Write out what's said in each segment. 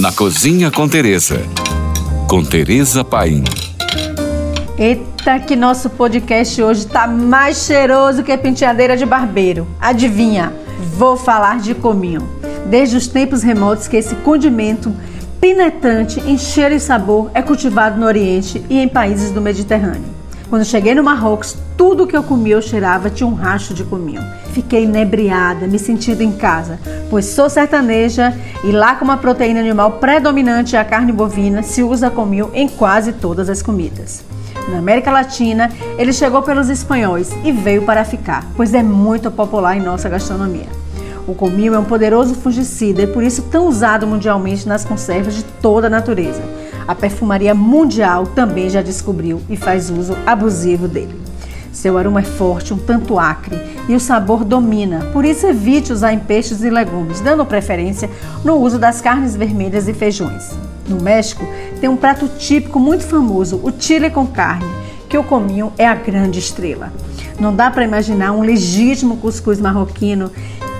Na Cozinha com Tereza. Com Tereza Paim. Eita, que nosso podcast hoje tá mais cheiroso que a penteadeira de barbeiro. Adivinha? Vou falar de cominho. Desde os tempos remotos que esse condimento penetrante em cheiro e sabor é cultivado no Oriente e em países do Mediterrâneo. Quando cheguei no Marrocos, tudo que eu comia ou cheirava tinha um racho de cominho. Fiquei inebriada, me sentindo em casa, pois sou sertaneja e lá como a proteína animal predominante é a carne bovina, se usa cominho em quase todas as comidas. Na América Latina, ele chegou pelos espanhóis e veio para ficar, pois é muito popular em nossa gastronomia. O cominho é um poderoso fungicida e por isso tão usado mundialmente nas conservas de toda a natureza. A perfumaria mundial também já descobriu e faz uso abusivo dele. Seu aroma é forte, um tanto acre, e o sabor domina, por isso evite usar em peixes e legumes, dando preferência no uso das carnes vermelhas e feijões. No México, tem um prato típico muito famoso, o chile com carne, que o cominho é a grande estrela. Não dá para imaginar um legítimo cuscuz marroquino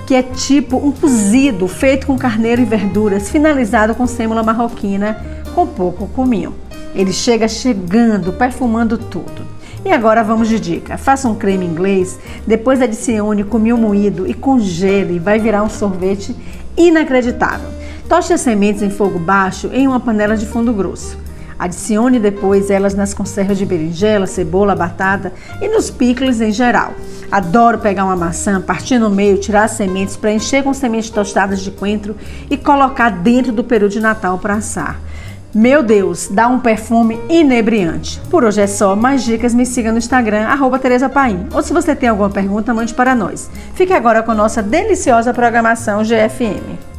que é tipo um cozido feito com carneiro e verduras, finalizado com sêmola marroquina com pouco cominho. Ele chega chegando, perfumando tudo. E agora vamos de dica. Faça um creme inglês, depois adicione cominho moído e congele. Vai virar um sorvete inacreditável. Toste as sementes em fogo baixo em uma panela de fundo grosso. Adicione depois elas nas conservas de berinjela, cebola, batata e nos picles em geral. Adoro pegar uma maçã, partir no meio, tirar as sementes, preencher com sementes tostadas de coentro e colocar dentro do peru de Natal para assar. Meu Deus, dá um perfume inebriante. Por hoje é só. Mais dicas, me siga no Instagram, Tereza Paim. Ou se você tem alguma pergunta, mande para nós. Fique agora com nossa deliciosa programação GFM.